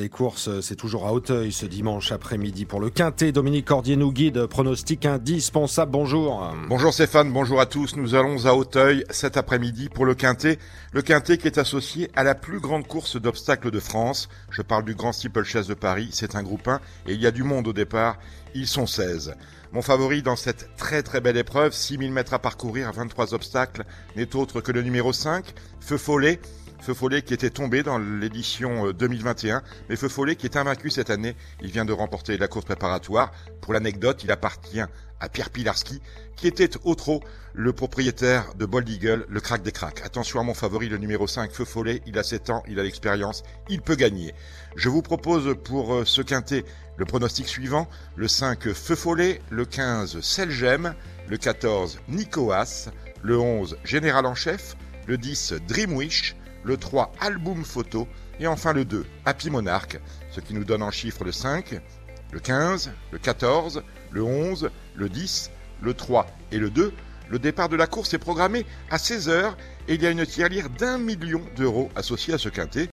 Les courses, c'est toujours à Hauteuil ce dimanche après-midi pour le Quintet. Dominique Cordier nous guide, pronostic indispensable. Bonjour. Bonjour Stéphane, bonjour à tous. Nous allons à Hauteuil cet après-midi pour le Quintet. Le Quintet qui est associé à la plus grande course d'obstacles de France. Je parle du Grand Steeplechase de Paris. C'est un groupe 1 et il y a du monde au départ. Ils sont 16. Mon favori dans cette très très belle épreuve, 6000 mètres à parcourir à 23 obstacles, n'est autre que le numéro 5, Feu Follet. Feu Follet qui était tombé dans l'édition 2021, euh, mais Feu Follet qui est invaincu cette année. Il vient de remporter la course préparatoire. Pour l'anecdote, il appartient à Pierre Pilarski, qui était au le propriétaire de Bold Eagle, le crack des cracks. Attention à mon favori, le numéro 5, Feu Follet. Il a 7 ans, il a l'expérience, il peut gagner. Je vous propose pour euh, ce quintet le pronostic suivant. Le 5, Feu Follet. Le 15, Selgem. Le 14, Nicoas. Le 11, Général en chef. Le 10, Dreamwish le 3 album photo et enfin le 2 Happy Monarch, ce qui nous donne en chiffres le 5, le 15, le 14, le 11, le 10, le 3 et le 2. Le départ de la course est programmé à 16h et il y a une tirelire d'un million d'euros associée à ce quintet.